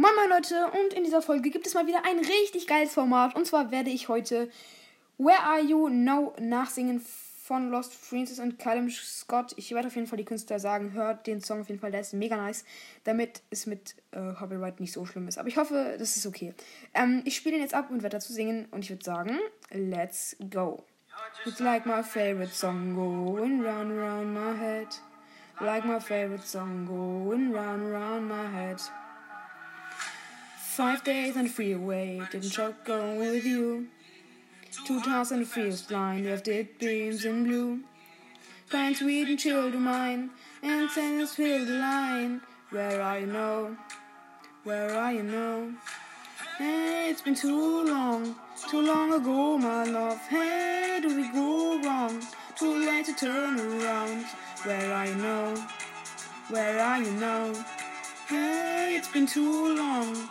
Moin moin Leute und in dieser Folge gibt es mal wieder ein richtig geiles Format und zwar werde ich heute Where Are You Now nachsingen von Lost Francis und Callum Scott. Ich werde auf jeden Fall die Künstler sagen, hört den Song auf jeden Fall, der ist mega nice, damit es mit äh, Copyright nicht so schlimm ist. Aber ich hoffe, das ist okay. Ähm, ich spiele ihn jetzt ab und werde dazu singen und ich würde sagen, let's go. It's like my favorite song going round round my head. Like my favorite song going round round my head. Five days and free away, didn't choke going with you. Two towns and a field blind, left it beams in blue. Kind sweet and chill mine, and sentence fill the line. Where are you now? Where are you now? Hey, it's been too long, too long ago, my love. Hey, do we go wrong? Too late to turn around. Where are you now? Where are you now? Hey, it's been too long.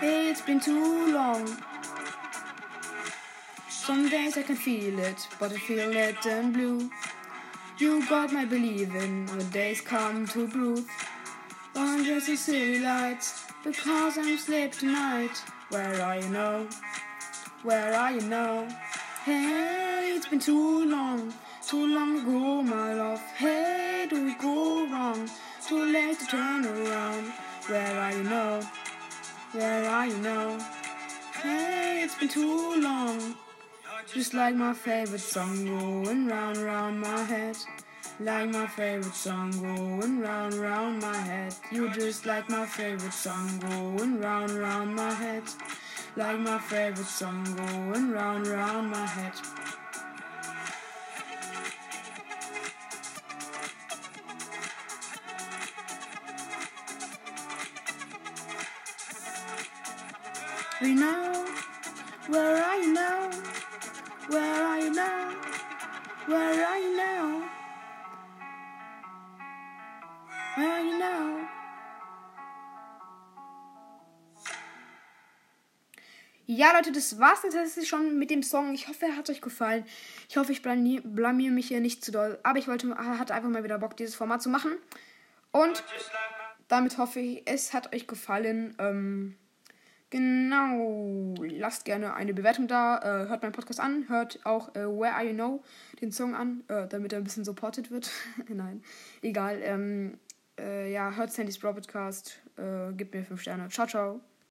Hey, it's been too long. Some days I can feel it, but I feel it and blue. You got my believing when days come to prove. On just a silly lights, because I'm asleep tonight. Where are you now? Where are you now? Hey, it's been too long, too long ago, my love. Hey, do we go wrong? Too late to turn around. Where are you now? Where are you now? Hey, it's been too long. Just like my favorite song going round round my head. Like my favorite song going round round my head. You just like my favorite song going round round my head. Like my favorite song going round round my head. We know. Where are you now? Where are you now? Where are you now? Where are you now? Ja, Leute, das war's tatsächlich schon mit dem Song. Ich hoffe, er hat euch gefallen. Ich hoffe, ich blamier, blamier mich hier nicht zu doll. Aber ich wollte, hatte einfach mal wieder Bock, dieses Format zu machen. Und damit hoffe ich, es hat euch gefallen. Ähm, Genau. Lasst gerne eine Bewertung da. Äh, hört meinen Podcast an. Hört auch äh, Where Are You Know, den Song an, äh, damit er ein bisschen supported wird. Nein, egal. Ähm, äh, ja, hört Sandys Broadcast. Äh, gebt mir 5 Sterne. Ciao, ciao.